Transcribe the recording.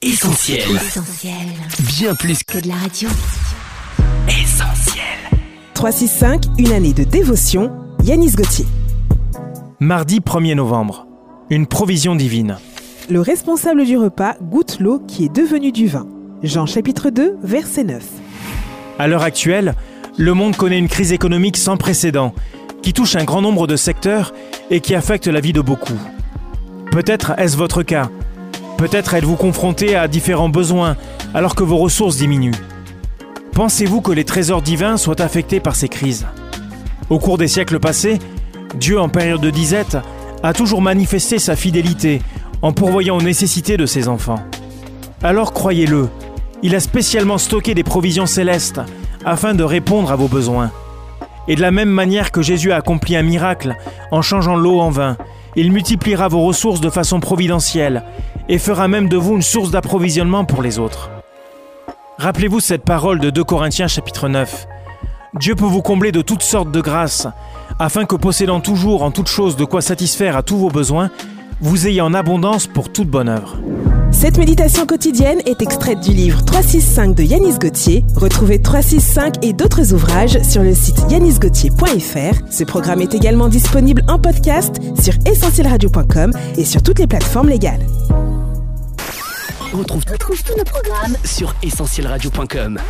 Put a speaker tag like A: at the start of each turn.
A: Essentiel.
B: Essentiel.
A: Bien plus
B: Que de la radio.
A: qu'essentiel.
C: 365, une année de dévotion, Yanis Gauthier.
D: Mardi 1er novembre. Une provision divine.
C: Le responsable du repas goûte l'eau qui est devenue du vin. Jean chapitre 2, verset 9.
D: À l'heure actuelle, le monde connaît une crise économique sans précédent qui touche un grand nombre de secteurs et qui affecte la vie de beaucoup. Peut-être est-ce votre cas. Peut-être êtes-vous confronté à différents besoins alors que vos ressources diminuent. Pensez-vous que les trésors divins soient affectés par ces crises? Au cours des siècles passés, Dieu en période de disette a toujours manifesté sa fidélité en pourvoyant aux nécessités de ses enfants. Alors croyez-le, il a spécialement stocké des provisions célestes afin de répondre à vos besoins. Et de la même manière que Jésus a accompli un miracle en changeant l'eau en vin, il multipliera vos ressources de façon providentielle et fera même de vous une source d'approvisionnement pour les autres. Rappelez-vous cette parole de 2 Corinthiens chapitre 9. Dieu peut vous combler de toutes sortes de grâces, afin que possédant toujours en toutes choses de quoi satisfaire à tous vos besoins, vous ayez en abondance pour toute bonne œuvre.
C: Cette méditation quotidienne est extraite du livre 365 de Yanis Gauthier. Retrouvez 365 et d'autres ouvrages sur le site yanisgauthier.fr. Ce programme est également disponible en podcast sur essentielradio.com et sur toutes les plateformes légales.
A: On retrouve, retrouve tous nos programmes sur essentielradio.com.